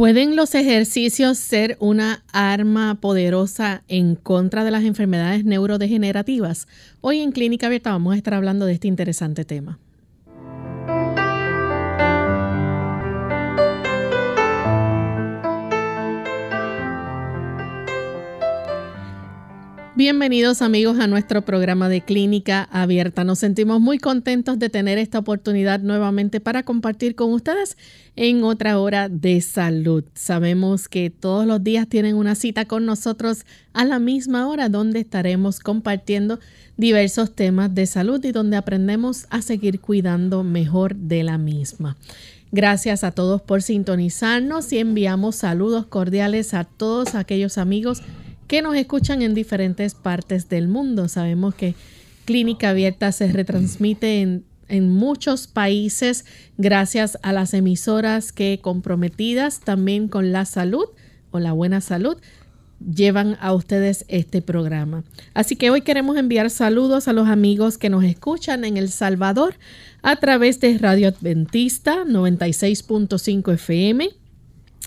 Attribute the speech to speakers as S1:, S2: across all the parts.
S1: ¿Pueden los ejercicios ser una arma poderosa en contra de las enfermedades neurodegenerativas? Hoy en Clínica Abierta vamos a estar hablando de este interesante tema. Bienvenidos amigos a nuestro programa de Clínica Abierta. Nos sentimos muy contentos de tener esta oportunidad nuevamente para compartir con ustedes en otra hora de salud. Sabemos que todos los días tienen una cita con nosotros a la misma hora donde estaremos compartiendo diversos temas de salud y donde aprendemos a seguir cuidando mejor de la misma. Gracias a todos por sintonizarnos y enviamos saludos cordiales a todos aquellos amigos nos escuchan en diferentes partes del mundo. Sabemos que Clínica Abierta se retransmite en, en muchos países gracias a las emisoras que comprometidas también con la salud o la buena salud llevan a ustedes este programa. Así que hoy queremos enviar saludos a los amigos que nos escuchan en El Salvador a través de Radio Adventista 96.5 FM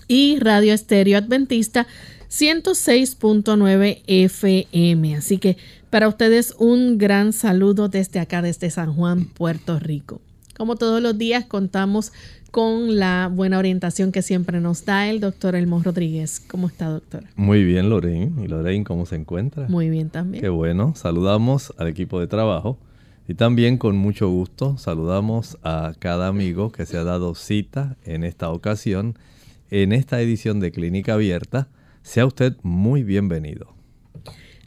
S1: y Radio Estéreo Adventista 106.9 FM. Así que para ustedes un gran saludo desde acá, desde San Juan, Puerto Rico. Como todos los días contamos con la buena orientación que siempre nos da el doctor Elmo Rodríguez. ¿Cómo está, doctora?
S2: Muy bien, Lorraine. ¿Y Lorraine cómo se encuentra?
S1: Muy bien también.
S2: Qué bueno. Saludamos al equipo de trabajo y también con mucho gusto saludamos a cada amigo que se ha dado cita en esta ocasión, en esta edición de Clínica Abierta sea usted muy bienvenido.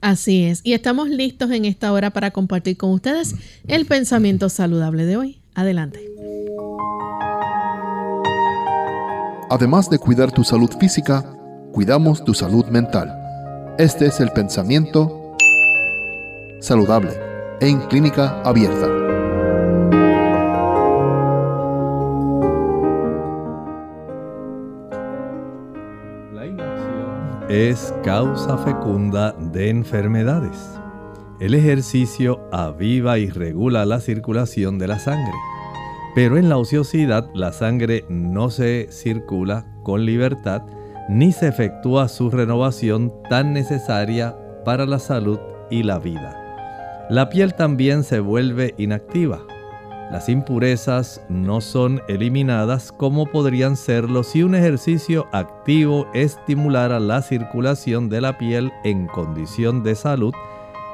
S1: Así es, y estamos listos en esta hora para compartir con ustedes el pensamiento saludable de hoy. Adelante.
S3: Además de cuidar tu salud física, cuidamos tu salud mental. Este es el pensamiento saludable en clínica abierta.
S2: Es causa fecunda de enfermedades. El ejercicio aviva y regula la circulación de la sangre, pero en la ociosidad la sangre no se circula con libertad ni se efectúa su renovación tan necesaria para la salud y la vida. La piel también se vuelve inactiva las impurezas no son eliminadas como podrían serlo si un ejercicio activo estimulara la circulación de la piel en condición de salud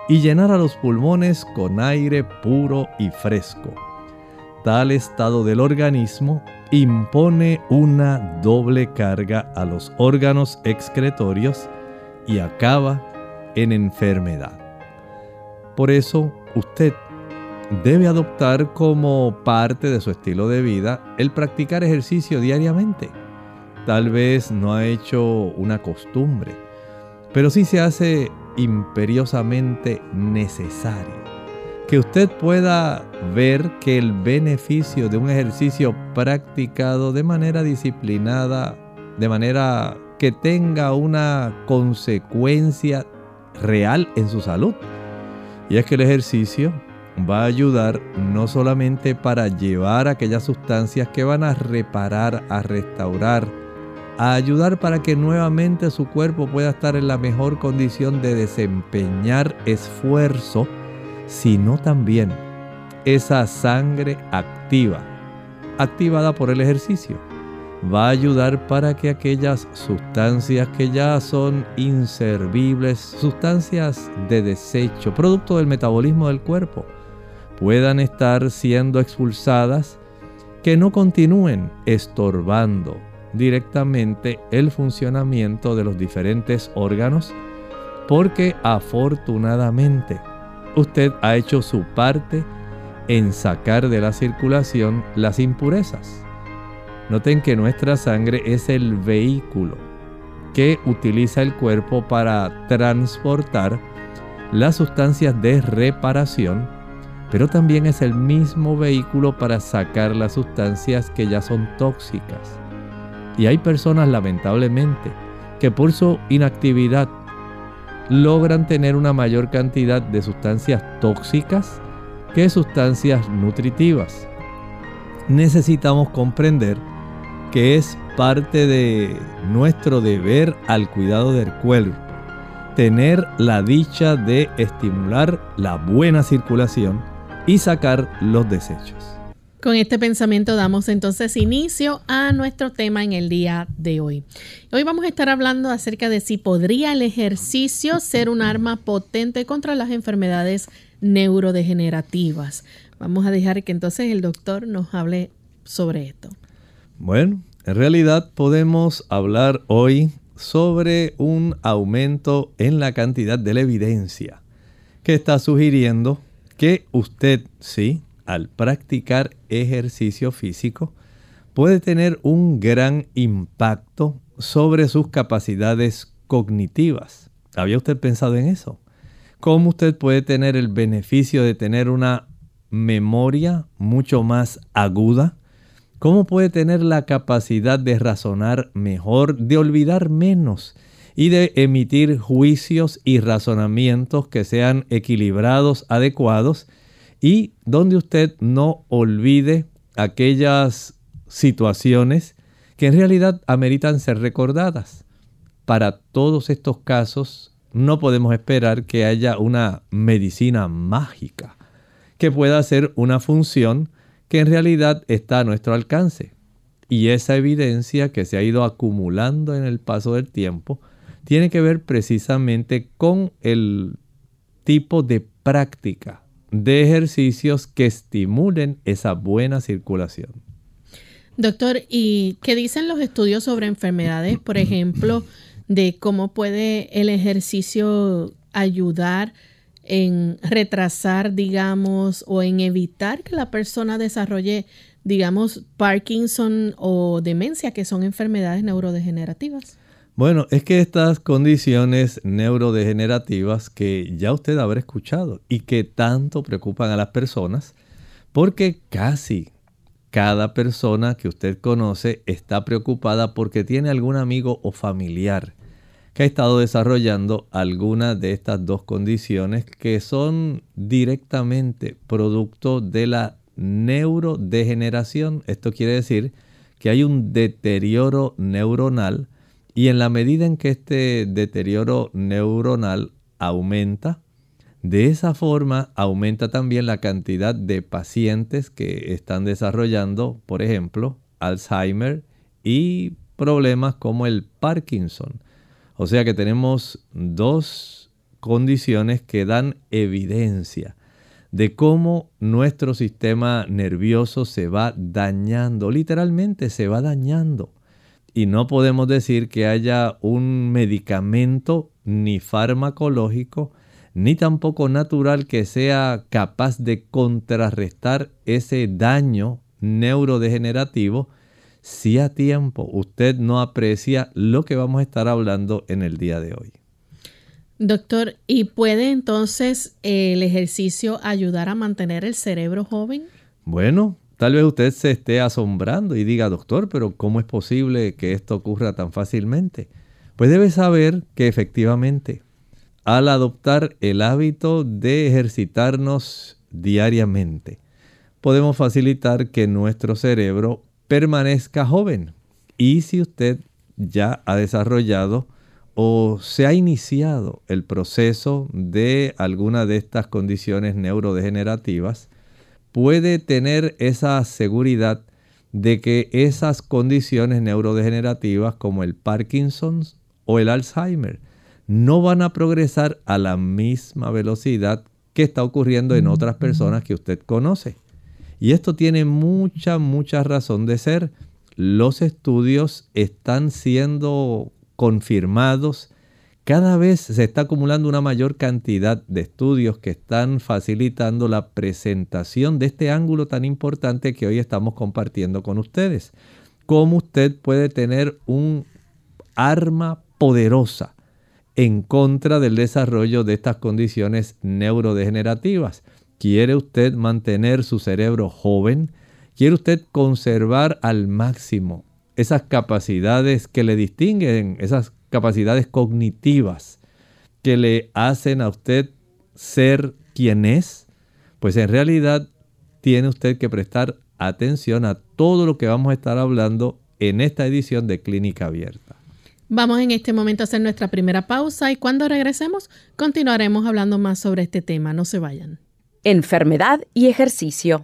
S2: y llenara los pulmones con aire puro y fresco. Tal estado del organismo impone una doble carga a los órganos excretorios y acaba en enfermedad. Por eso usted debe adoptar como parte de su estilo de vida el practicar ejercicio diariamente. Tal vez no ha hecho una costumbre, pero sí se hace imperiosamente necesario. Que usted pueda ver que el beneficio de un ejercicio practicado de manera disciplinada, de manera que tenga una consecuencia real en su salud. Y es que el ejercicio va a ayudar no solamente para llevar aquellas sustancias que van a reparar, a restaurar, a ayudar para que nuevamente su cuerpo pueda estar en la mejor condición de desempeñar esfuerzo, sino también esa sangre activa, activada por el ejercicio, va a ayudar para que aquellas sustancias que ya son inservibles, sustancias de desecho, producto del metabolismo del cuerpo, puedan estar siendo expulsadas, que no continúen estorbando directamente el funcionamiento de los diferentes órganos, porque afortunadamente usted ha hecho su parte en sacar de la circulación las impurezas. Noten que nuestra sangre es el vehículo que utiliza el cuerpo para transportar las sustancias de reparación, pero también es el mismo vehículo para sacar las sustancias que ya son tóxicas. Y hay personas lamentablemente que por su inactividad logran tener una mayor cantidad de sustancias tóxicas que sustancias nutritivas. Necesitamos comprender que es parte de nuestro deber al cuidado del cuerpo tener la dicha de estimular la buena circulación y sacar los desechos.
S1: Con este pensamiento damos entonces inicio a nuestro tema en el día de hoy. Hoy vamos a estar hablando acerca de si podría el ejercicio ser un arma potente contra las enfermedades neurodegenerativas. Vamos a dejar que entonces el doctor nos hable sobre esto.
S2: Bueno, en realidad podemos hablar hoy sobre un aumento en la cantidad de la evidencia que está sugiriendo que usted sí al practicar ejercicio físico puede tener un gran impacto sobre sus capacidades cognitivas. ¿Había usted pensado en eso? ¿Cómo usted puede tener el beneficio de tener una memoria mucho más aguda? ¿Cómo puede tener la capacidad de razonar mejor, de olvidar menos y de emitir juicios y razonamientos que sean equilibrados, adecuados y donde usted no olvide aquellas situaciones que en realidad ameritan ser recordadas. Para todos estos casos no podemos esperar que haya una medicina mágica que pueda hacer una función que en realidad está a nuestro alcance. Y esa evidencia que se ha ido acumulando en el paso del tiempo tiene que ver precisamente con el tipo de práctica de ejercicios que estimulen esa buena circulación.
S1: Doctor, ¿y qué dicen los estudios sobre enfermedades, por ejemplo, de cómo puede el ejercicio ayudar en retrasar, digamos, o en evitar que la persona desarrolle, digamos, Parkinson o demencia, que son enfermedades neurodegenerativas?
S2: Bueno, es que estas condiciones neurodegenerativas que ya usted habrá escuchado y que tanto preocupan a las personas, porque casi cada persona que usted conoce está preocupada porque tiene algún amigo o familiar que ha estado desarrollando alguna de estas dos condiciones que son directamente producto de la neurodegeneración. Esto quiere decir que hay un deterioro neuronal y en la medida en que este deterioro neuronal aumenta, de esa forma aumenta también la cantidad de pacientes que están desarrollando, por ejemplo, Alzheimer y problemas como el Parkinson. O sea que tenemos dos condiciones que dan evidencia de cómo nuestro sistema nervioso se va dañando, literalmente se va dañando y no podemos decir que haya un medicamento ni farmacológico ni tampoco natural que sea capaz de contrarrestar ese daño neurodegenerativo si a tiempo usted no aprecia lo que vamos a estar hablando en el día de hoy.
S1: Doctor, ¿y puede entonces el ejercicio ayudar a mantener el cerebro joven?
S2: Bueno, Tal vez usted se esté asombrando y diga, doctor, pero ¿cómo es posible que esto ocurra tan fácilmente? Pues debe saber que efectivamente, al adoptar el hábito de ejercitarnos diariamente, podemos facilitar que nuestro cerebro permanezca joven. Y si usted ya ha desarrollado o se ha iniciado el proceso de alguna de estas condiciones neurodegenerativas, puede tener esa seguridad de que esas condiciones neurodegenerativas como el Parkinson o el Alzheimer no van a progresar a la misma velocidad que está ocurriendo en otras personas que usted conoce. Y esto tiene mucha, mucha razón de ser. Los estudios están siendo confirmados cada vez se está acumulando una mayor cantidad de estudios que están facilitando la presentación de este ángulo tan importante que hoy estamos compartiendo con ustedes. Cómo usted puede tener un arma poderosa en contra del desarrollo de estas condiciones neurodegenerativas. ¿Quiere usted mantener su cerebro joven? ¿Quiere usted conservar al máximo esas capacidades que le distinguen, esas capacidades cognitivas que le hacen a usted ser quien es? Pues en realidad tiene usted que prestar atención a todo lo que vamos a estar hablando en esta edición de Clínica Abierta.
S1: Vamos en este momento a hacer nuestra primera pausa y cuando regresemos continuaremos hablando más sobre este tema. No se vayan.
S4: Enfermedad y ejercicio.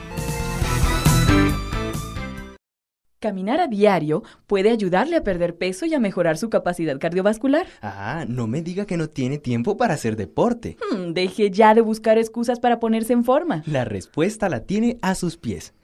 S5: Caminar a diario puede ayudarle a perder peso y a mejorar su capacidad cardiovascular.
S6: Ah, no me diga que no tiene tiempo para hacer deporte.
S5: Hmm, deje ya de buscar excusas para ponerse en forma.
S6: La respuesta la tiene a sus pies.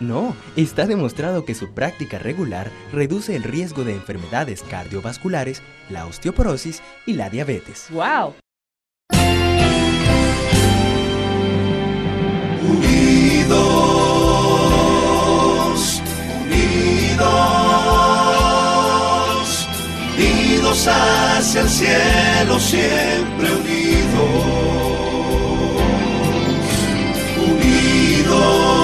S6: no, está demostrado que su práctica regular reduce el riesgo de enfermedades cardiovasculares, la osteoporosis y la diabetes.
S5: ¡Wow!
S7: Unidos, unidos, unidos hacia el cielo, siempre unidos. Unidos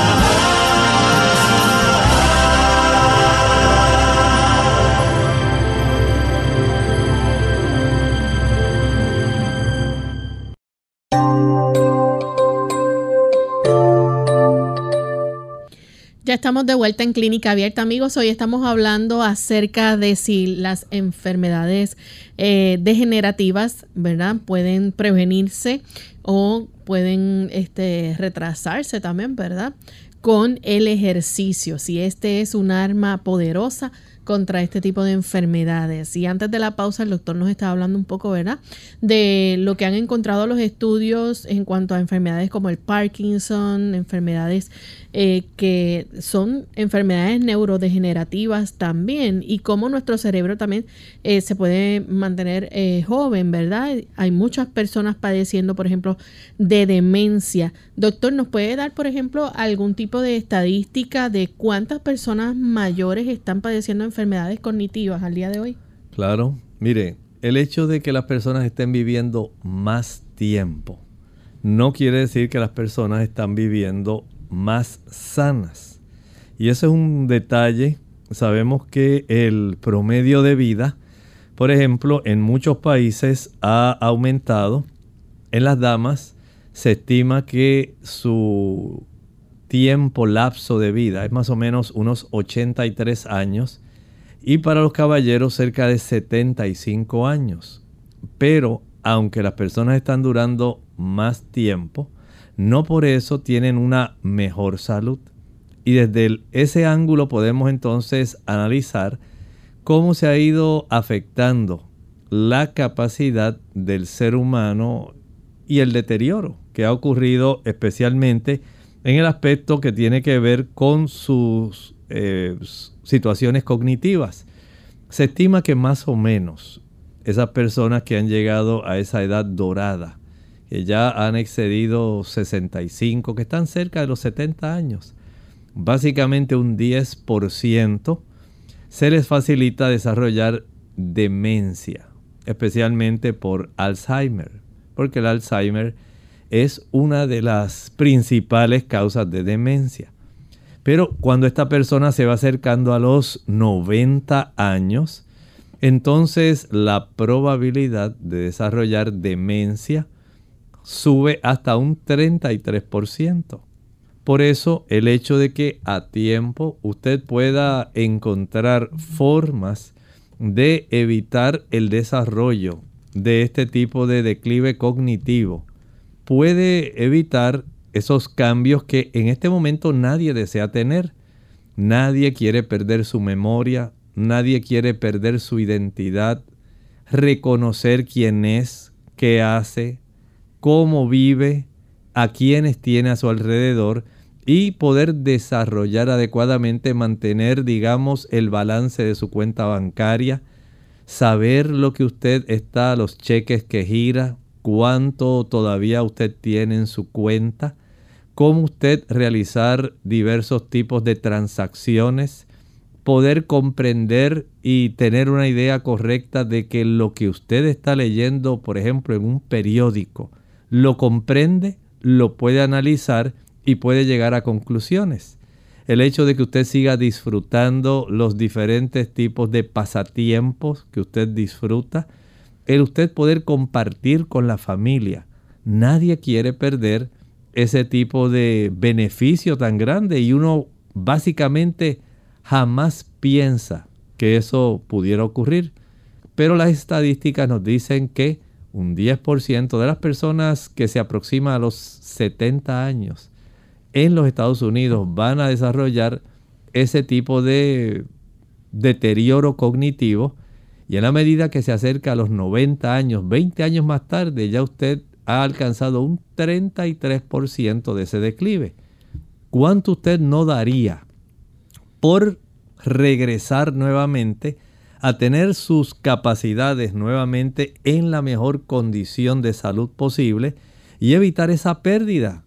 S1: Estamos de vuelta en Clínica Abierta, amigos. Hoy estamos hablando acerca de si las enfermedades eh, degenerativas, ¿verdad? Pueden prevenirse o pueden este, retrasarse también, ¿verdad? Con el ejercicio. Si este es un arma poderosa contra este tipo de enfermedades. Y antes de la pausa, el doctor nos estaba hablando un poco, ¿verdad? De lo que han encontrado los estudios en cuanto a enfermedades como el Parkinson, enfermedades eh, que son enfermedades neurodegenerativas también y cómo nuestro cerebro también eh, se puede mantener eh, joven, ¿verdad? Hay muchas personas padeciendo, por ejemplo, de demencia. Doctor, ¿nos puede dar, por ejemplo, algún tipo de estadística de cuántas personas mayores están padeciendo enfermedades cognitivas al día de hoy?
S2: Claro, mire, el hecho de que las personas estén viviendo más tiempo no quiere decir que las personas están viviendo más sanas. Y ese es un detalle. Sabemos que el promedio de vida, por ejemplo, en muchos países ha aumentado. En las damas se estima que su tiempo lapso de vida es más o menos unos 83 años y para los caballeros cerca de 75 años. Pero aunque las personas están durando más tiempo, no por eso tienen una mejor salud. Y desde ese ángulo podemos entonces analizar cómo se ha ido afectando la capacidad del ser humano y el deterioro que ha ocurrido especialmente en el aspecto que tiene que ver con sus eh, situaciones cognitivas. Se estima que más o menos esas personas que han llegado a esa edad dorada que ya han excedido 65, que están cerca de los 70 años. Básicamente un 10% se les facilita desarrollar demencia, especialmente por Alzheimer, porque el Alzheimer es una de las principales causas de demencia. Pero cuando esta persona se va acercando a los 90 años, entonces la probabilidad de desarrollar demencia sube hasta un 33%. Por eso el hecho de que a tiempo usted pueda encontrar formas de evitar el desarrollo de este tipo de declive cognitivo puede evitar esos cambios que en este momento nadie desea tener. Nadie quiere perder su memoria, nadie quiere perder su identidad, reconocer quién es, qué hace, cómo vive, a quienes tiene a su alrededor y poder desarrollar adecuadamente, mantener, digamos, el balance de su cuenta bancaria, saber lo que usted está, los cheques que gira, cuánto todavía usted tiene en su cuenta, cómo usted realizar diversos tipos de transacciones, poder comprender y tener una idea correcta de que lo que usted está leyendo, por ejemplo, en un periódico, lo comprende, lo puede analizar y puede llegar a conclusiones. El hecho de que usted siga disfrutando los diferentes tipos de pasatiempos que usted disfruta, el usted poder compartir con la familia. Nadie quiere perder ese tipo de beneficio tan grande y uno básicamente jamás piensa que eso pudiera ocurrir. Pero las estadísticas nos dicen que un 10% de las personas que se aproximan a los 70 años en los Estados Unidos van a desarrollar ese tipo de deterioro cognitivo y en la medida que se acerca a los 90 años, 20 años más tarde, ya usted ha alcanzado un 33% de ese declive. ¿Cuánto usted no daría por regresar nuevamente a tener sus capacidades nuevamente en la mejor condición de salud posible y evitar esa pérdida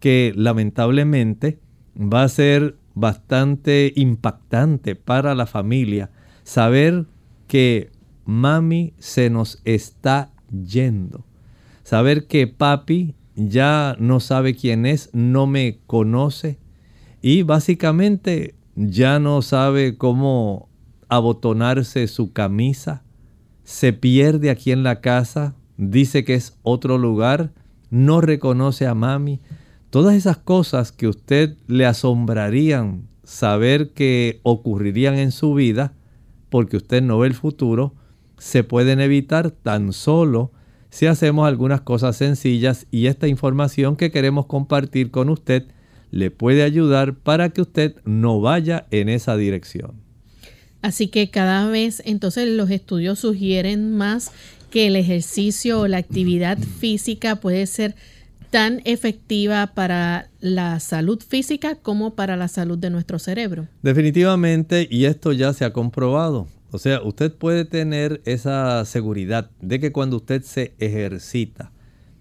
S2: que lamentablemente va a ser bastante impactante para la familia saber que mami se nos está yendo. Saber que papi ya no sabe quién es, no me conoce y básicamente ya no sabe cómo abotonarse su camisa, se pierde aquí en la casa, dice que es otro lugar, no reconoce a mami. Todas esas cosas que usted le asombrarían saber que ocurrirían en su vida, porque usted no ve el futuro, se pueden evitar tan solo si hacemos algunas cosas sencillas y esta información que queremos compartir con usted le puede ayudar para que usted no vaya en esa dirección.
S1: Así que cada vez entonces los estudios sugieren más que el ejercicio o la actividad física puede ser tan efectiva para la salud física como para la salud de nuestro cerebro.
S2: Definitivamente, y esto ya se ha comprobado. O sea, usted puede tener esa seguridad de que cuando usted se ejercita,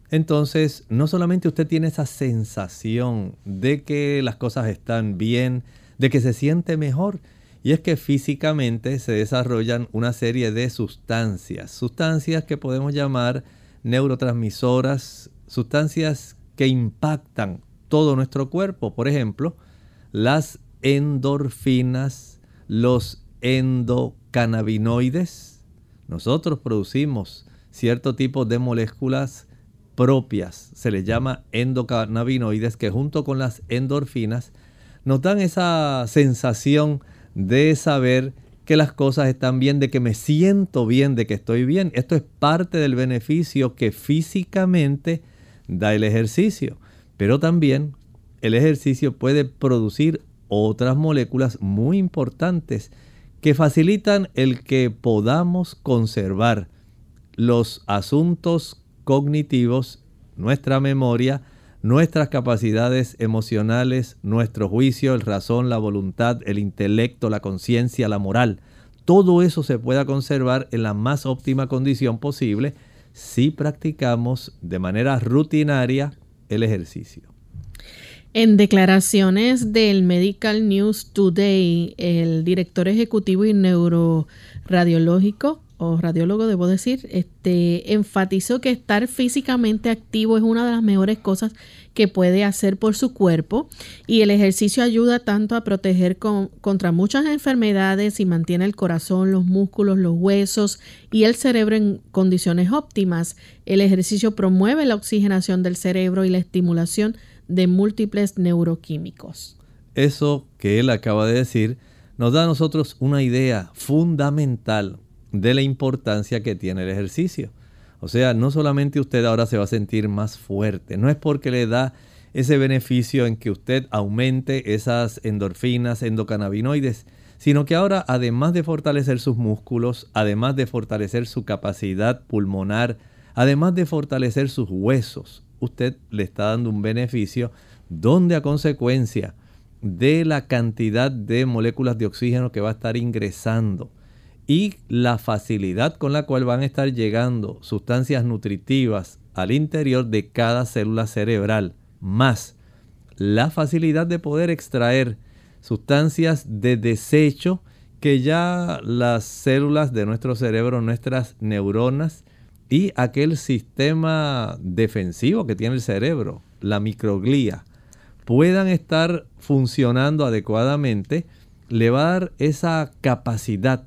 S2: entonces no solamente usted tiene esa sensación de que las cosas están bien, de que se siente mejor, y es que físicamente se desarrollan una serie de sustancias, sustancias que podemos llamar neurotransmisoras, sustancias que impactan todo nuestro cuerpo. Por ejemplo, las endorfinas, los endocannabinoides. Nosotros producimos cierto tipo de moléculas propias, se les llama endocannabinoides, que junto con las endorfinas nos dan esa sensación de saber que las cosas están bien, de que me siento bien, de que estoy bien. Esto es parte del beneficio que físicamente da el ejercicio. Pero también el ejercicio puede producir otras moléculas muy importantes que facilitan el que podamos conservar los asuntos cognitivos, nuestra memoria, nuestras capacidades emocionales, nuestro juicio, el razón, la voluntad, el intelecto, la conciencia, la moral. Todo eso se pueda conservar en la más óptima condición posible si practicamos de manera rutinaria el ejercicio.
S1: En declaraciones del Medical News Today, el director ejecutivo y neuroradiológico o radiólogo, debo decir, este, enfatizó que estar físicamente activo es una de las mejores cosas que puede hacer por su cuerpo y el ejercicio ayuda tanto a proteger contra muchas enfermedades y mantiene el corazón, los músculos, los huesos y el cerebro en condiciones óptimas. El ejercicio promueve la oxigenación del cerebro y la estimulación de múltiples neuroquímicos.
S2: Eso que él acaba de decir nos da a nosotros una idea fundamental de la importancia que tiene el ejercicio. O sea, no solamente usted ahora se va a sentir más fuerte, no es porque le da ese beneficio en que usted aumente esas endorfinas, endocannabinoides, sino que ahora además de fortalecer sus músculos, además de fortalecer su capacidad pulmonar, además de fortalecer sus huesos, usted le está dando un beneficio donde a consecuencia de la cantidad de moléculas de oxígeno que va a estar ingresando y la facilidad con la cual van a estar llegando sustancias nutritivas al interior de cada célula cerebral, más la facilidad de poder extraer sustancias de desecho que ya las células de nuestro cerebro, nuestras neuronas y aquel sistema defensivo que tiene el cerebro, la microglía, puedan estar funcionando adecuadamente, le va a dar esa capacidad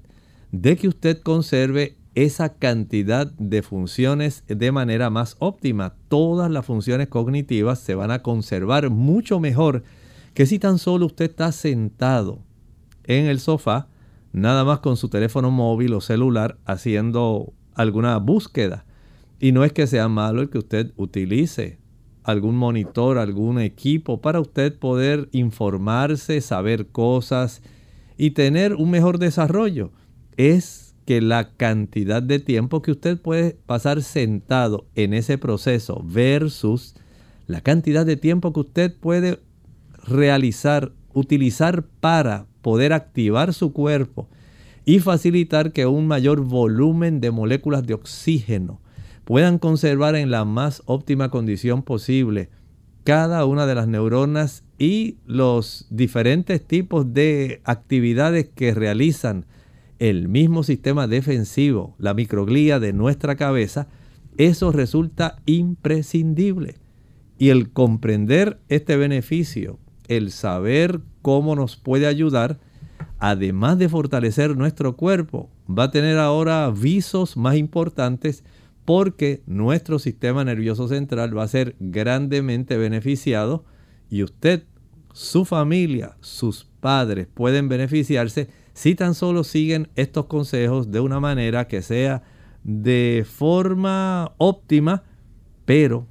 S2: de que usted conserve esa cantidad de funciones de manera más óptima. Todas las funciones cognitivas se van a conservar mucho mejor que si tan solo usted está sentado en el sofá, nada más con su teléfono móvil o celular haciendo alguna búsqueda. Y no es que sea malo el que usted utilice algún monitor, algún equipo para usted poder informarse, saber cosas y tener un mejor desarrollo es que la cantidad de tiempo que usted puede pasar sentado en ese proceso versus la cantidad de tiempo que usted puede realizar, utilizar para poder activar su cuerpo y facilitar que un mayor volumen de moléculas de oxígeno puedan conservar en la más óptima condición posible cada una de las neuronas y los diferentes tipos de actividades que realizan el mismo sistema defensivo, la microglía de nuestra cabeza, eso resulta imprescindible. Y el comprender este beneficio, el saber cómo nos puede ayudar, además de fortalecer nuestro cuerpo, va a tener ahora visos más importantes porque nuestro sistema nervioso central va a ser grandemente beneficiado y usted, su familia, sus padres pueden beneficiarse si tan solo siguen estos consejos de una manera que sea de forma óptima, pero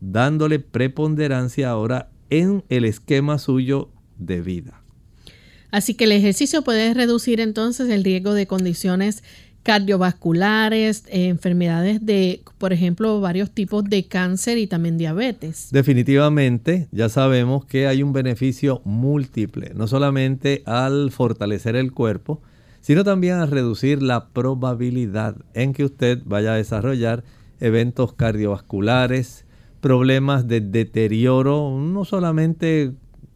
S2: dándole preponderancia ahora en el esquema suyo de vida.
S1: Así que el ejercicio puede reducir entonces el riesgo de condiciones cardiovasculares, enfermedades de, por ejemplo, varios tipos de cáncer y también diabetes.
S2: Definitivamente, ya sabemos que hay un beneficio múltiple, no solamente al fortalecer el cuerpo, sino también a reducir la probabilidad en que usted vaya a desarrollar eventos cardiovasculares, problemas de deterioro, no solamente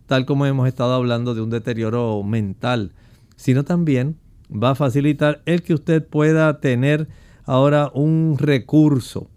S2: tal como hemos estado hablando de un deterioro mental, sino también va a facilitar el que usted pueda tener ahora un recurso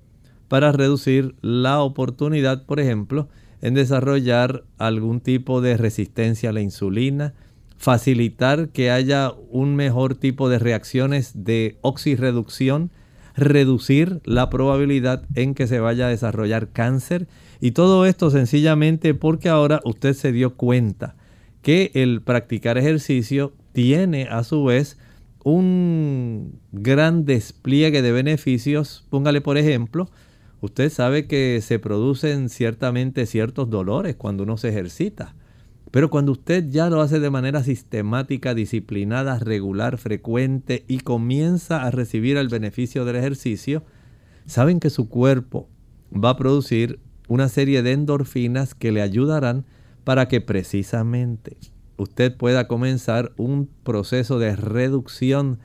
S2: para reducir la oportunidad, por ejemplo, en desarrollar algún tipo de resistencia a la insulina, facilitar que haya un mejor tipo de reacciones de oxirreducción, reducir la probabilidad en que se vaya a desarrollar cáncer y todo esto sencillamente porque ahora usted se dio cuenta que el practicar ejercicio tiene a su vez un gran despliegue de beneficios. Póngale por ejemplo, usted sabe que se producen ciertamente ciertos dolores cuando uno se ejercita. Pero cuando usted ya lo hace de manera sistemática, disciplinada, regular, frecuente y comienza a recibir el beneficio del ejercicio, saben que su cuerpo va a producir una serie de endorfinas que le ayudarán para que precisamente usted pueda comenzar un proceso de reducción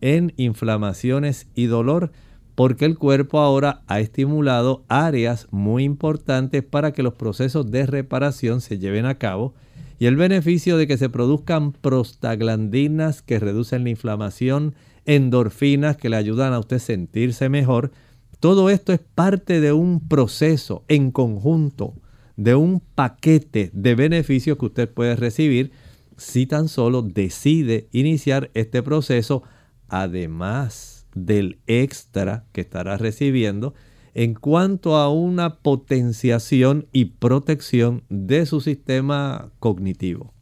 S2: en inflamaciones y dolor porque el cuerpo ahora ha estimulado áreas muy importantes para que los procesos de reparación se lleven a cabo y el beneficio de que se produzcan prostaglandinas que reducen la inflamación, endorfinas que le ayudan a usted sentirse mejor, todo esto es parte de un proceso en conjunto de un paquete de beneficios que usted puede recibir si tan solo decide iniciar este proceso, además del extra que estará recibiendo en cuanto a una potenciación y protección de su sistema cognitivo.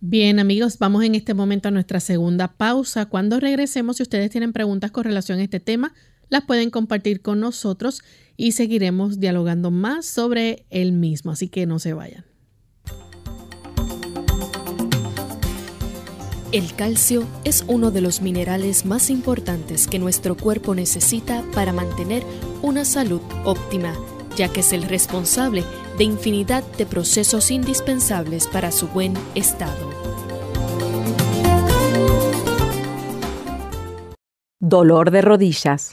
S1: Bien amigos, vamos en este momento a nuestra segunda pausa. Cuando regresemos, si ustedes tienen preguntas con relación a este tema, las pueden compartir con nosotros y seguiremos dialogando más sobre el mismo, así que no se vayan.
S8: El calcio es uno de los minerales más importantes que nuestro cuerpo necesita para mantener una salud óptima, ya que es el responsable de infinidad de procesos indispensables para su buen estado.
S4: Dolor de rodillas.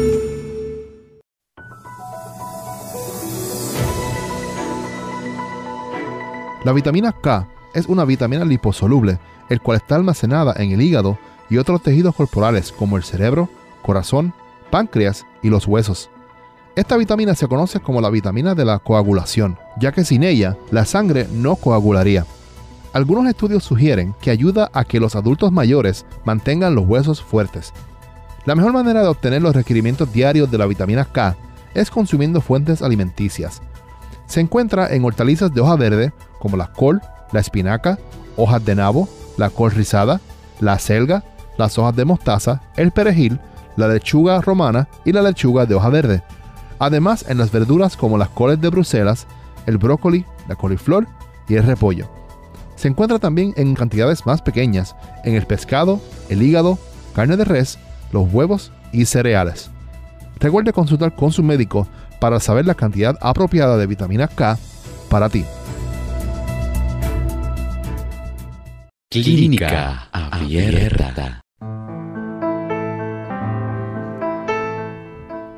S3: La vitamina K es una vitamina liposoluble, el cual está almacenada en el hígado y otros tejidos corporales como el cerebro, corazón, páncreas y los huesos. Esta vitamina se conoce como la vitamina de la coagulación, ya que sin ella la sangre no coagularía. Algunos estudios sugieren que ayuda a que los adultos mayores mantengan los huesos fuertes. La mejor manera de obtener los requerimientos diarios de la vitamina K es consumiendo fuentes alimenticias. Se encuentra en hortalizas de hoja verde como la col, la espinaca, hojas de nabo, la col rizada, la selga, las hojas de mostaza, el perejil, la lechuga romana y la lechuga de hoja verde. Además en las verduras como las coles de Bruselas, el brócoli, la coliflor y el repollo. Se encuentra también en cantidades más pequeñas en el pescado, el hígado, carne de res, los huevos y cereales. Recuerde consultar con su médico para saber la cantidad apropiada de vitamina K para ti.
S9: Clínica Abierta.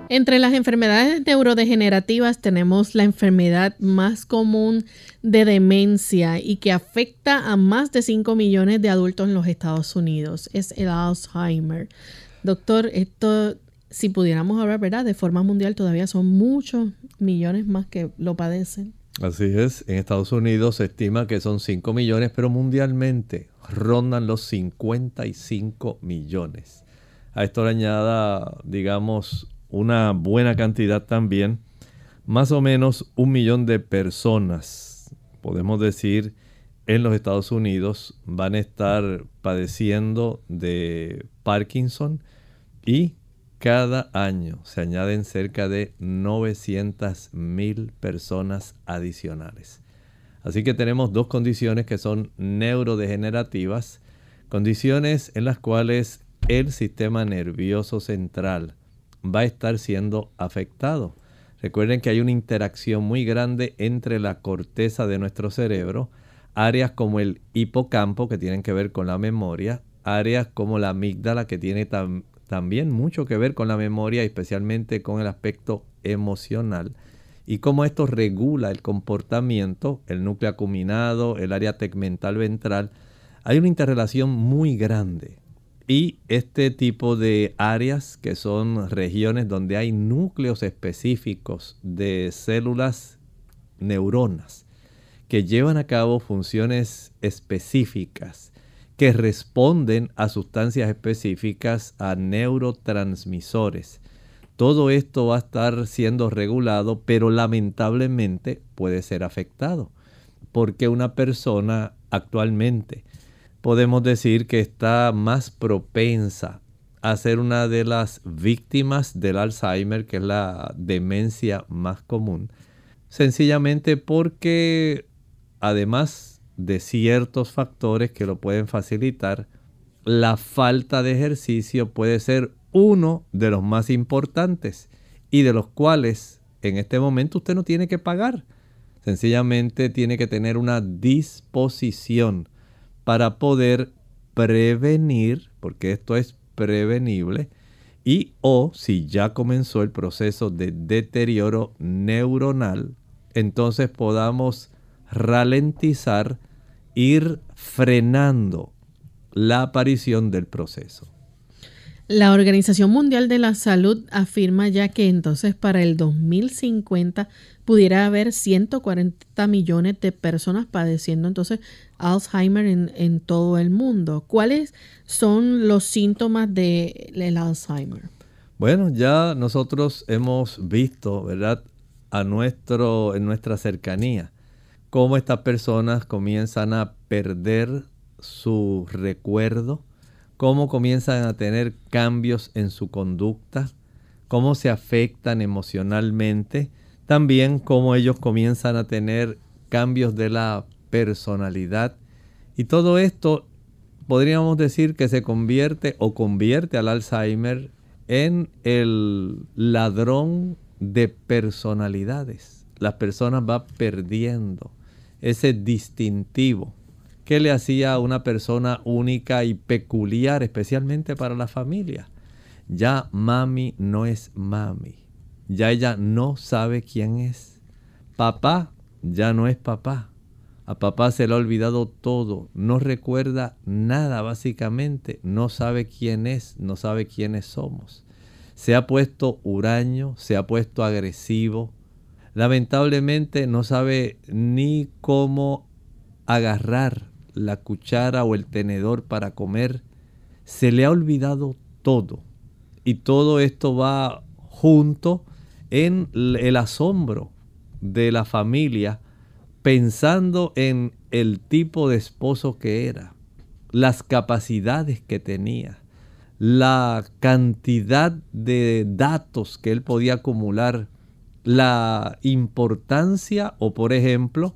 S1: Entre las enfermedades neurodegenerativas tenemos la enfermedad más común de demencia y que afecta a más de 5 millones de adultos en los Estados Unidos. Es el Alzheimer. Doctor, esto, si pudiéramos hablar, ¿verdad? De forma mundial todavía son muchos millones más que lo padecen.
S2: Así es, en Estados Unidos se estima que son 5 millones, pero mundialmente rondan los 55 millones. A esto le añada, digamos, una buena cantidad también, más o menos un millón de personas, podemos decir, en los Estados Unidos van a estar padeciendo de Parkinson y cada año se añaden cerca de 900 mil personas adicionales. Así que tenemos dos condiciones que son neurodegenerativas, condiciones en las cuales el sistema nervioso central va a estar siendo afectado. Recuerden que hay una interacción muy grande entre la corteza de nuestro cerebro, áreas como el hipocampo que tienen que ver con la memoria, áreas como la amígdala que tiene también mucho que ver con la memoria, especialmente con el aspecto emocional, y cómo esto regula el comportamiento, el núcleo acuminado, el área tegmental ventral. Hay una interrelación muy grande y este tipo de áreas, que son regiones donde hay núcleos específicos de células neuronas, que llevan a cabo funciones específicas, que responden a sustancias específicas, a neurotransmisores. Todo esto va a estar siendo regulado, pero lamentablemente puede ser afectado, porque una persona actualmente podemos decir que está más propensa a ser una de las víctimas del Alzheimer, que es la demencia más común, sencillamente porque además de ciertos factores que lo pueden facilitar, la falta de ejercicio puede ser uno de los más importantes y de los cuales en este momento usted no tiene que pagar. Sencillamente tiene que tener una disposición para poder prevenir, porque esto es prevenible, y o si ya comenzó el proceso de deterioro neuronal, entonces podamos ralentizar, ir frenando la aparición del proceso.
S1: La Organización Mundial de la Salud afirma ya que entonces para el 2050 pudiera haber 140 millones de personas padeciendo entonces Alzheimer en, todo el mundo. ¿Cuáles son los síntomas del Alzheimer?
S2: Bueno, ya nosotros hemos visto, ¿verdad? A nuestro, en nuestra cercanía, cómo estas personas comienzan a perder su recuerdo, cómo comienzan a tener cambios en su conducta, cómo se afectan emocionalmente, también cómo ellos comienzan a tener cambios de la personalidad. Y todo esto podríamos decir que se convierte o convierte al Alzheimer en el ladrón de personalidades. las personas van perdiendo ese distintivo que le hacía a una persona única y peculiar, especialmente para la familia. Ya mami no es mami. Ya ella no sabe quién es. Papá ya no es papá. A papá se le ha olvidado todo. No recuerda nada básicamente. No sabe quién es. No sabe quiénes somos. Se ha puesto huraño. Se ha puesto agresivo. Lamentablemente no sabe ni cómo agarrar la cuchara o el tenedor para comer. Se le ha olvidado todo. Y todo esto va junto en el asombro de la familia pensando en el tipo de esposo que era, las capacidades que tenía, la cantidad de datos que él podía acumular, la importancia o por ejemplo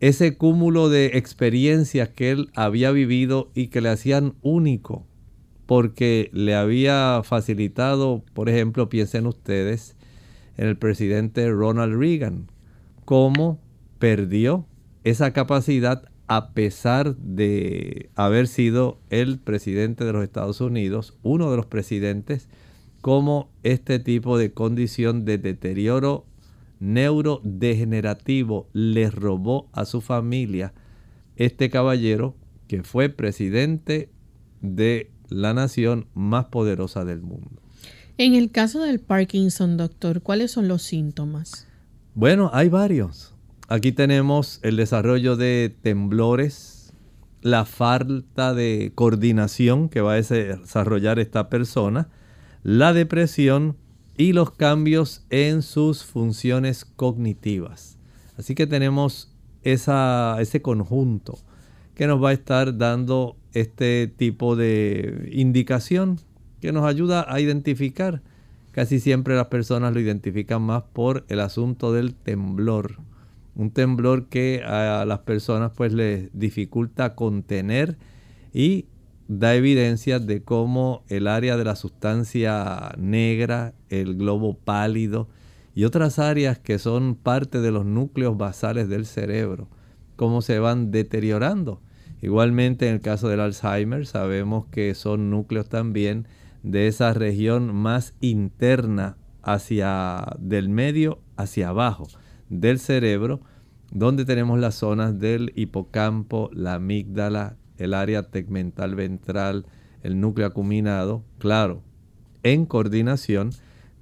S2: ese cúmulo de experiencias que él había vivido y que le hacían único porque le había facilitado, por ejemplo, piensen ustedes en el presidente Ronald Reagan, cómo perdió esa capacidad a pesar de haber sido el presidente de los Estados Unidos, uno de los presidentes, cómo este tipo de condición de deterioro neurodegenerativo le robó a su familia este caballero que fue presidente de la nación más poderosa del mundo.
S1: En el caso del Parkinson, doctor, ¿cuáles son los síntomas?
S2: Bueno, hay varios. Aquí tenemos el desarrollo de temblores, la falta de coordinación que va a desarrollar esta persona, la depresión y los cambios en sus funciones cognitivas. Así que tenemos ese conjunto que nos va a estar dando este tipo de indicación que nos ayuda a identificar. Casi siempre las personas lo identifican más por el asunto del temblor. Un temblor que a las personas pues les dificulta contener y da evidencia de cómo el área de la sustancia negra, el globo pálido y otras áreas que son parte de los núcleos basales del cerebro, cómo se van deteriorando. Igualmente en el caso del Alzheimer sabemos que son núcleos también de esa región más interna hacia del medio hacia abajo del cerebro, donde tenemos las zonas del hipocampo, la amígdala, el área tegmental ventral, el núcleo acuminado, claro, en coordinación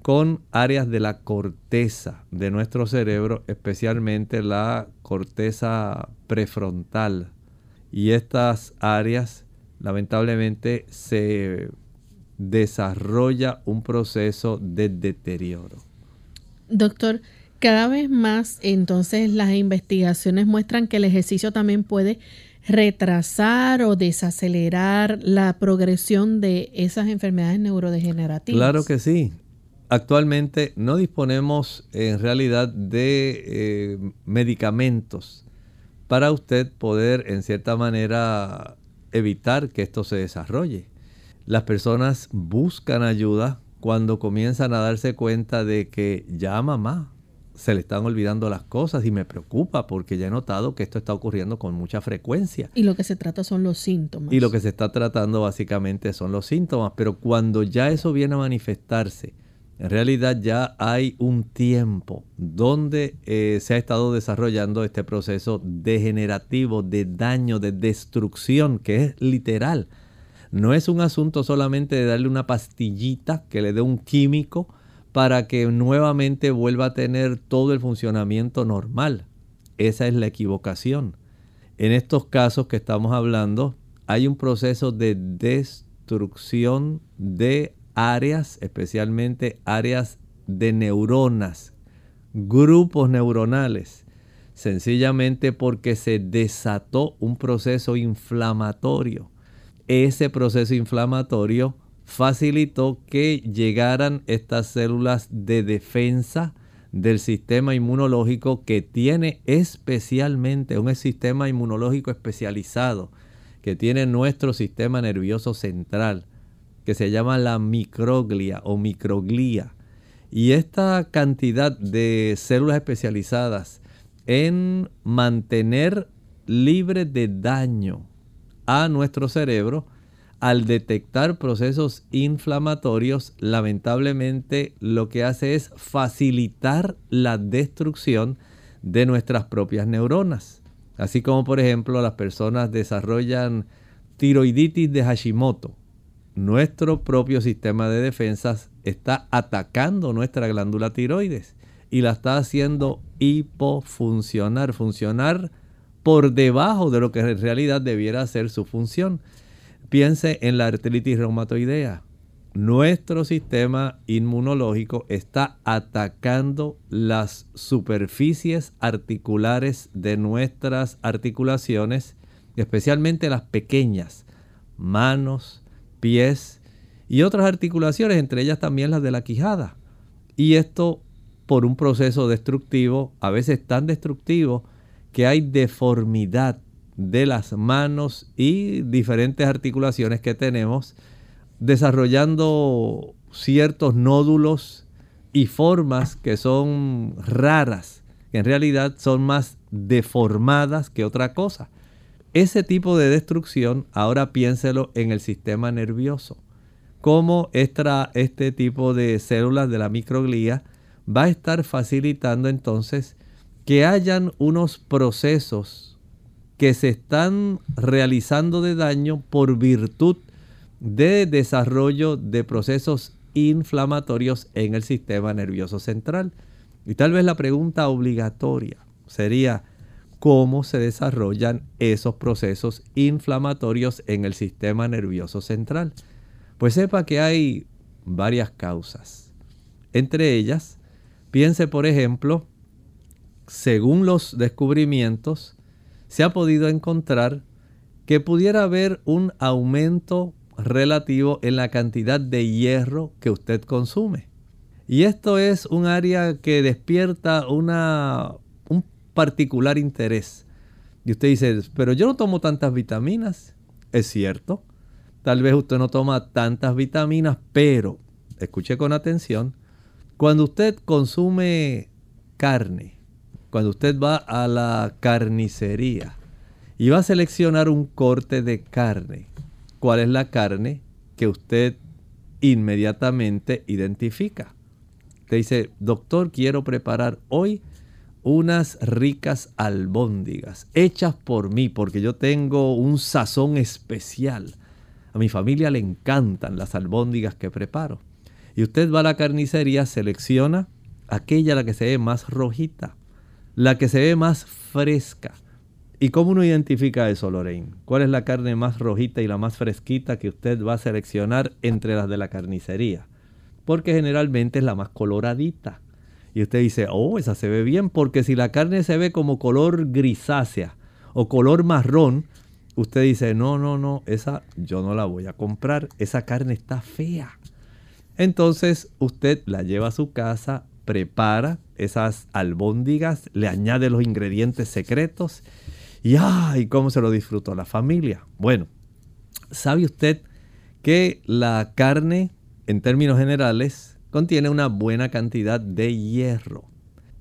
S2: con áreas de la corteza de nuestro cerebro, especialmente la corteza prefrontal, y estas áreas lamentablemente se desarrolla un proceso de deterioro.
S1: Doctor, cada vez más entonces las investigaciones muestran que el ejercicio también puede retrasar o desacelerar la progresión de esas enfermedades neurodegenerativas.
S2: Claro que sí. Actualmente no disponemos en realidad de eh, medicamentos para usted poder en cierta manera evitar que esto se desarrolle. Las personas buscan ayuda cuando comienzan a darse cuenta de que ya mamá se le están olvidando las cosas y me preocupa porque ya he notado que esto está ocurriendo con mucha frecuencia.
S1: Y lo que se trata son los síntomas.
S2: Y lo que se está tratando básicamente son los síntomas, pero cuando ya eso viene a manifestarse, en realidad ya hay un tiempo donde eh, se ha estado desarrollando este proceso degenerativo de daño, de destrucción, que es literal. No es un asunto solamente de darle una pastillita que le dé un químico para que nuevamente vuelva a tener todo el funcionamiento normal. Esa es la equivocación. En estos casos que estamos hablando, hay un proceso de destrucción de áreas, especialmente áreas de neuronas, grupos neuronales, sencillamente porque se desató un proceso inflamatorio. Ese proceso inflamatorio facilitó que llegaran estas células de defensa del sistema inmunológico que tiene especialmente un sistema inmunológico especializado que tiene nuestro sistema nervioso central que se llama la microglia o microglía. Y esta cantidad de células especializadas en mantener libre de daño a nuestro cerebro, al detectar procesos inflamatorios, lamentablemente lo que hace es facilitar la destrucción de nuestras propias neuronas. Así como por ejemplo las personas desarrollan tiroiditis de Hashimoto. Nuestro propio sistema de defensas está atacando nuestra glándula tiroides y la está haciendo hipofuncionar, funcionar por debajo de lo que en realidad debiera ser su función. Piense en la artritis reumatoidea. Nuestro sistema inmunológico está atacando las superficies articulares de nuestras articulaciones, especialmente las pequeñas, manos, pies y otras articulaciones, entre ellas también las de la quijada. Y esto por un proceso destructivo, a veces tan destructivo que hay deformidad de las manos y diferentes articulaciones que tenemos, desarrollando ciertos nódulos y formas que son raras, que en realidad son más deformadas que otra cosa. Ese tipo de destrucción, ahora piénselo en el sistema nervioso. Cómo este tipo de células de la microglía va a estar facilitando entonces que hayan unos procesos que se están realizando de daño por virtud de desarrollo de procesos inflamatorios en el sistema nervioso central. Y tal vez la pregunta obligatoria sería, ¿cómo se desarrollan esos procesos inflamatorios en el sistema nervioso central? Pues sepa que hay varias causas. Entre ellas, piense por ejemplo, según los descubrimientos, se ha podido encontrar que pudiera haber un aumento relativo en la cantidad de hierro que usted consume. Y esto es un área que despierta una, un particular interés. Y usted dice, pero yo no tomo tantas vitaminas. Es cierto. Tal vez usted no toma tantas vitaminas, pero, escuche con atención, cuando usted consume carne, cuando usted va a la carnicería y va a seleccionar un corte de carne, ¿cuál es la carne que usted inmediatamente identifica? Te dice, doctor, quiero preparar hoy unas ricas albóndigas hechas por mí porque yo tengo un sazón especial. A mi familia le encantan las albóndigas que preparo. Y usted va a la carnicería, selecciona aquella la que se ve más rojita la que se ve más fresca. ¿Y cómo uno identifica eso, Lorraine? ¿Cuál es la carne más rojita y la más fresquita que usted va a seleccionar entre las de la carnicería? Porque generalmente es la más coloradita. Y usted dice, oh, esa se ve bien, porque si la carne se ve como color grisácea o color marrón, usted dice, no, no, no, esa yo no la voy a comprar, esa carne está fea. Entonces usted la lleva a su casa, prepara esas albóndigas, le añade los ingredientes secretos y ¡ay! ¿Cómo se lo disfrutó la familia? Bueno, ¿sabe usted que la carne, en términos generales, contiene una buena cantidad de hierro?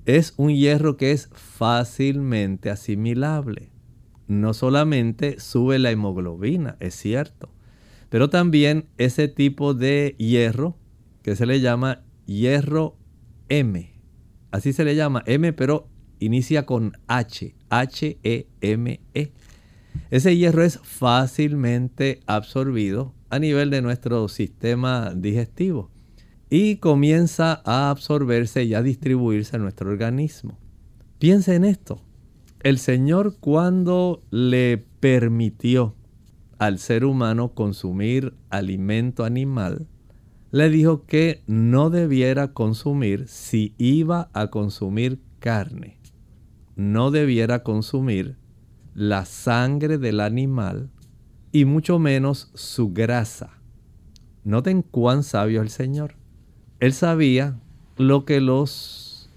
S2: Es un hierro que es fácilmente asimilable. No solamente sube la hemoglobina, es cierto, pero también ese tipo de hierro que se le llama hierro M. Así se le llama M, pero inicia con H. H-E-M-E. -E. Ese hierro es fácilmente absorbido a nivel de nuestro sistema digestivo y comienza a absorberse y a distribuirse en nuestro organismo. Piense en esto. El Señor cuando le permitió al ser humano consumir alimento animal, le dijo que no debiera consumir si iba a consumir carne. No debiera consumir la sangre del animal y mucho menos su grasa. Noten cuán sabio el Señor. Él sabía lo que los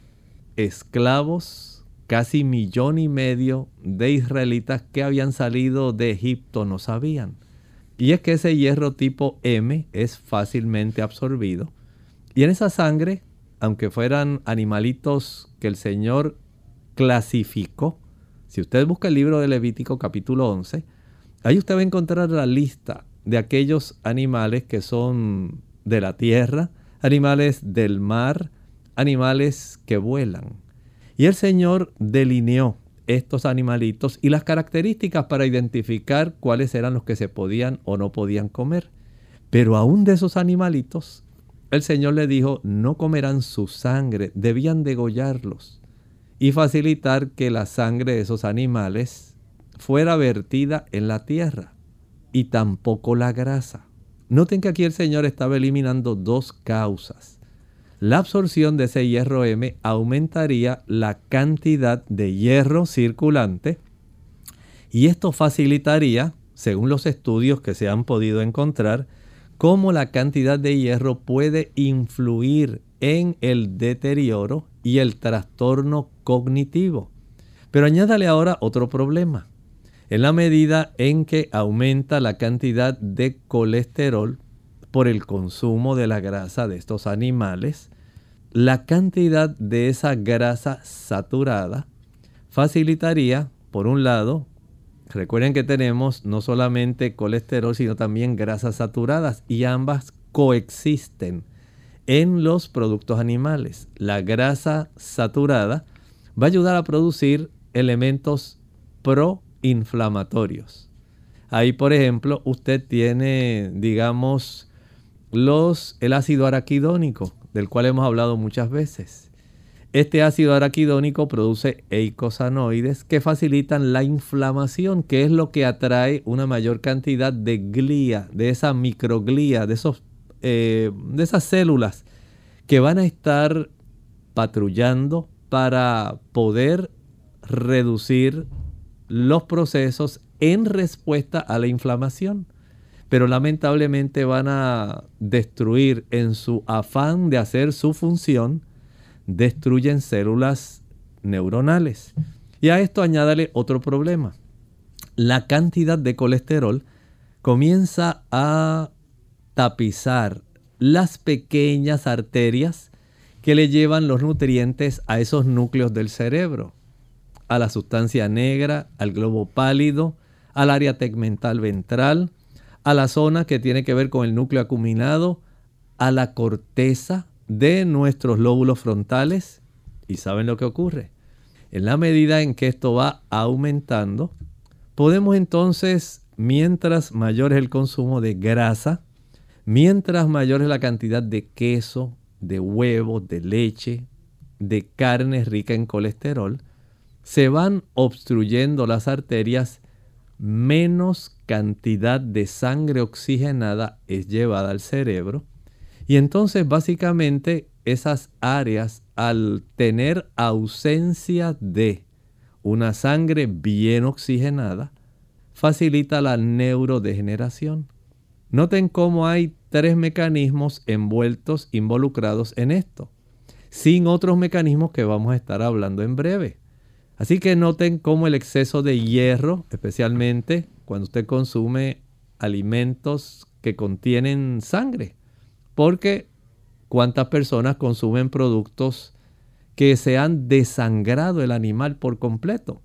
S2: esclavos, casi millón y medio de israelitas que habían salido de Egipto no sabían. Y es que ese hierro tipo M es fácilmente absorbido. Y en esa sangre aunque fueran animalitos que el Señor clasificó, si usted busca el libro de Levítico capítulo 11, ahí usted va a encontrar la lista de aquellos animales que son de la tierra, animales del mar, animales que vuelan. Y el Señor delineó estos animalitos y las características para identificar cuáles eran los que se podían o no podían comer. Pero aún de esos animalitos, el Señor le dijo, no comerán su sangre, debían degollarlos y facilitar que la sangre de esos animales fuera vertida en la tierra y tampoco la grasa. Noten que aquí el Señor estaba eliminando dos causas. La absorción de ese hierro M aumentaría la cantidad de hierro circulante y esto facilitaría, según los estudios que se han podido encontrar, cómo la cantidad de hierro puede influir en el deterioro y el trastorno cognitivo. Pero añádale ahora otro problema. En la medida en que aumenta la cantidad de colesterol por el consumo de la grasa de estos animales, la cantidad de esa grasa saturada facilitaría, por un lado, recuerden que tenemos no solamente colesterol, sino también grasas saturadas y ambas coexisten en los productos animales. La grasa saturada va a ayudar a producir elementos proinflamatorios. Ahí, por ejemplo, usted tiene, digamos, los, el ácido araquidónico, del cual hemos hablado muchas veces. Este ácido araquidónico produce eicosanoides que facilitan la inflamación, que es lo que atrae una mayor cantidad de glía, de esa microglía, de esos eh, de esas células que van a estar patrullando para poder reducir los procesos en respuesta a la inflamación. Pero lamentablemente van a destruir en su afán de hacer su función, destruyen células neuronales. Y a esto añádale otro problema. La cantidad de colesterol comienza a tapizar las pequeñas arterias que le llevan los nutrientes a esos núcleos del cerebro, a la sustancia negra, al globo pálido, al área tegmental ventral, a la zona que tiene que ver con el núcleo acuminado, a la corteza de nuestros lóbulos frontales. ¿Y saben lo que ocurre? En la medida en que esto va aumentando, podemos entonces, mientras mayor es el consumo de grasa, Mientras mayor es la cantidad de queso, de huevos, de leche, de carne rica en colesterol, se van obstruyendo las arterias, menos cantidad de sangre oxigenada es llevada al cerebro. Y entonces básicamente esas áreas, al tener ausencia de una sangre bien oxigenada, facilita la neurodegeneración. Noten cómo hay tres mecanismos envueltos, involucrados en esto, sin otros mecanismos que vamos a estar hablando en breve. Así que noten cómo el exceso de hierro, especialmente cuando usted consume alimentos que contienen sangre, porque cuántas personas consumen productos que se han desangrado el animal por completo.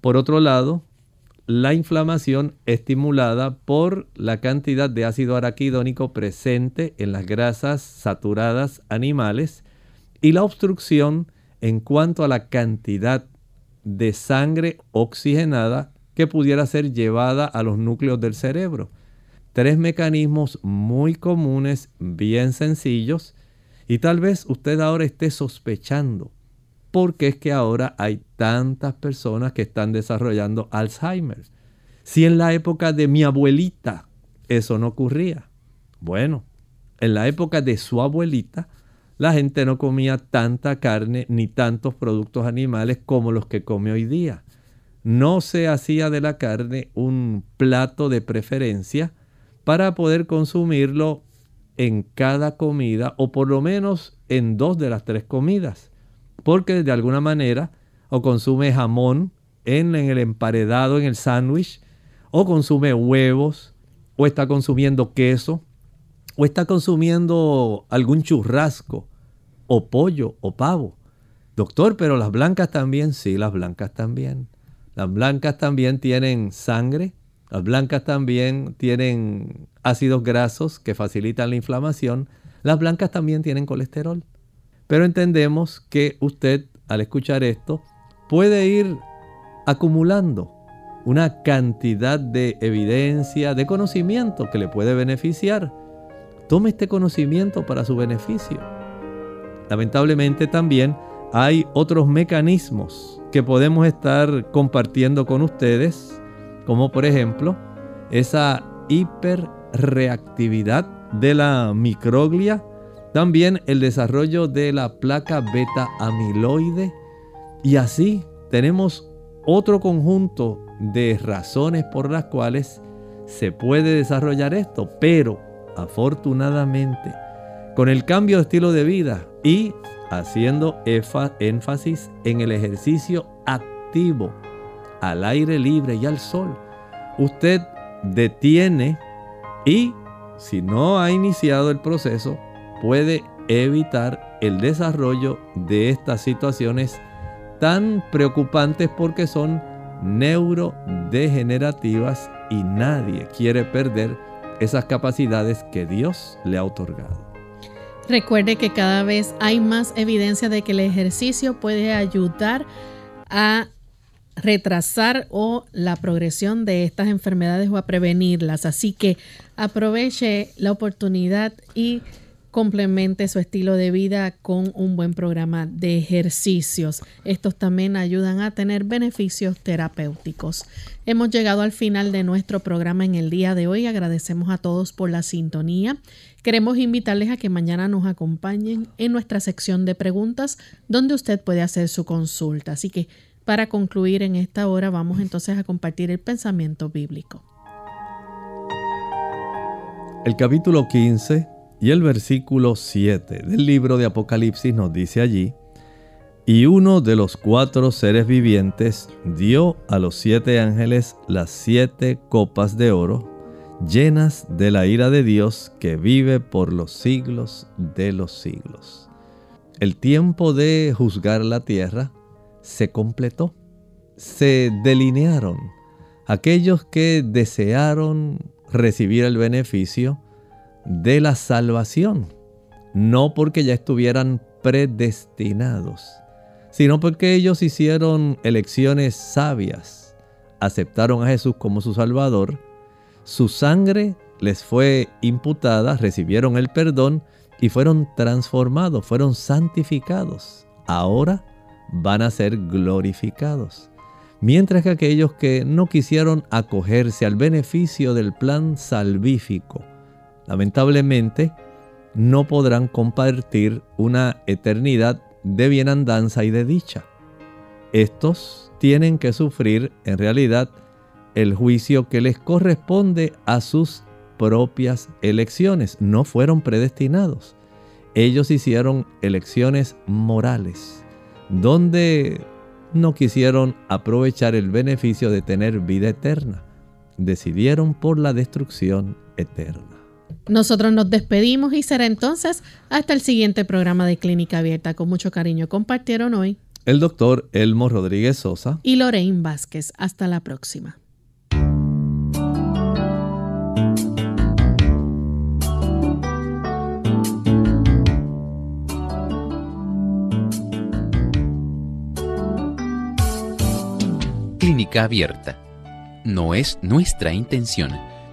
S2: Por otro lado, la inflamación estimulada por la cantidad de ácido araquidónico presente en las grasas saturadas animales y la obstrucción en cuanto a la cantidad de sangre oxigenada que pudiera ser llevada a los núcleos del cerebro. Tres mecanismos muy comunes, bien sencillos, y tal vez usted ahora esté sospechando porque es que ahora hay tantas personas que están desarrollando Alzheimer. Si en la época de mi abuelita eso no ocurría. Bueno, en la época de su abuelita, la gente no comía tanta carne ni tantos productos animales como los que come hoy día. No se hacía de la carne un plato de preferencia para poder consumirlo en cada comida o por lo menos en dos de las tres comidas porque de alguna manera o consume jamón en, el emparedado, en el sándwich, o consume huevos, o está consumiendo queso, o está consumiendo algún churrasco. o pollo o pavo. Doctor, pero las blancas también, sí, las blancas también. Las blancas también tienen sangre, las blancas también tienen ácidos grasos que facilitan la inflamación, las blancas también tienen colesterol. Pero entendemos que usted al escuchar esto puede ir acumulando una cantidad de evidencia, de conocimiento que le puede beneficiar. Tome este conocimiento para su beneficio. Lamentablemente también hay otros mecanismos que podemos estar compartiendo con ustedes, como por ejemplo esa hiperreactividad de la microglia, también el desarrollo de la placa beta amiloide y así tenemos otro conjunto de razones por las cuales se puede desarrollar esto, pero afortunadamente con el cambio de estilo de vida y haciendo énfasis en el ejercicio activo al aire libre y al sol, usted detiene y si no ha iniciado el proceso puede evitar el desarrollo de estas situaciones tan preocupantes porque son neurodegenerativas y nadie quiere perder esas capacidades que Dios le ha otorgado.
S1: Recuerde que cada vez hay más evidencia de que el ejercicio puede ayudar a retrasar o la progresión de estas enfermedades o a prevenirlas. Así que aproveche la oportunidad y complemente su estilo de vida con un buen programa de ejercicios. Estos también ayudan a tener beneficios terapéuticos. Hemos llegado al final de nuestro programa en el día de hoy. Agradecemos a todos por la sintonía. Queremos invitarles a que mañana nos acompañen en nuestra sección de preguntas donde usted puede hacer su consulta. Así que para concluir en esta hora vamos entonces a compartir el pensamiento bíblico.
S2: El capítulo 15 y el versículo 7 del libro de Apocalipsis nos dice allí, y uno de los cuatro seres vivientes dio a los siete ángeles las siete copas de oro, llenas de la ira de Dios que vive por los siglos de los siglos. El tiempo de juzgar la tierra se completó. Se delinearon aquellos que desearon recibir el beneficio de la salvación, no porque ya estuvieran predestinados, sino porque ellos hicieron elecciones sabias, aceptaron a Jesús como su Salvador, su sangre les fue imputada, recibieron el perdón y fueron transformados, fueron santificados. Ahora van a ser glorificados. Mientras que aquellos que no quisieron acogerse al beneficio del plan salvífico, lamentablemente no podrán compartir una eternidad de bienandanza y de dicha. Estos tienen que sufrir en realidad el juicio que les corresponde a sus propias elecciones. No fueron predestinados. Ellos hicieron elecciones morales, donde no quisieron aprovechar el beneficio de tener vida eterna. Decidieron por la destrucción eterna.
S1: Nosotros nos despedimos y será entonces hasta el siguiente programa de Clínica Abierta. Con mucho cariño compartieron hoy
S2: el doctor Elmo Rodríguez Sosa
S1: y Lorraine Vázquez. Hasta la próxima.
S9: Clínica Abierta. No es nuestra intención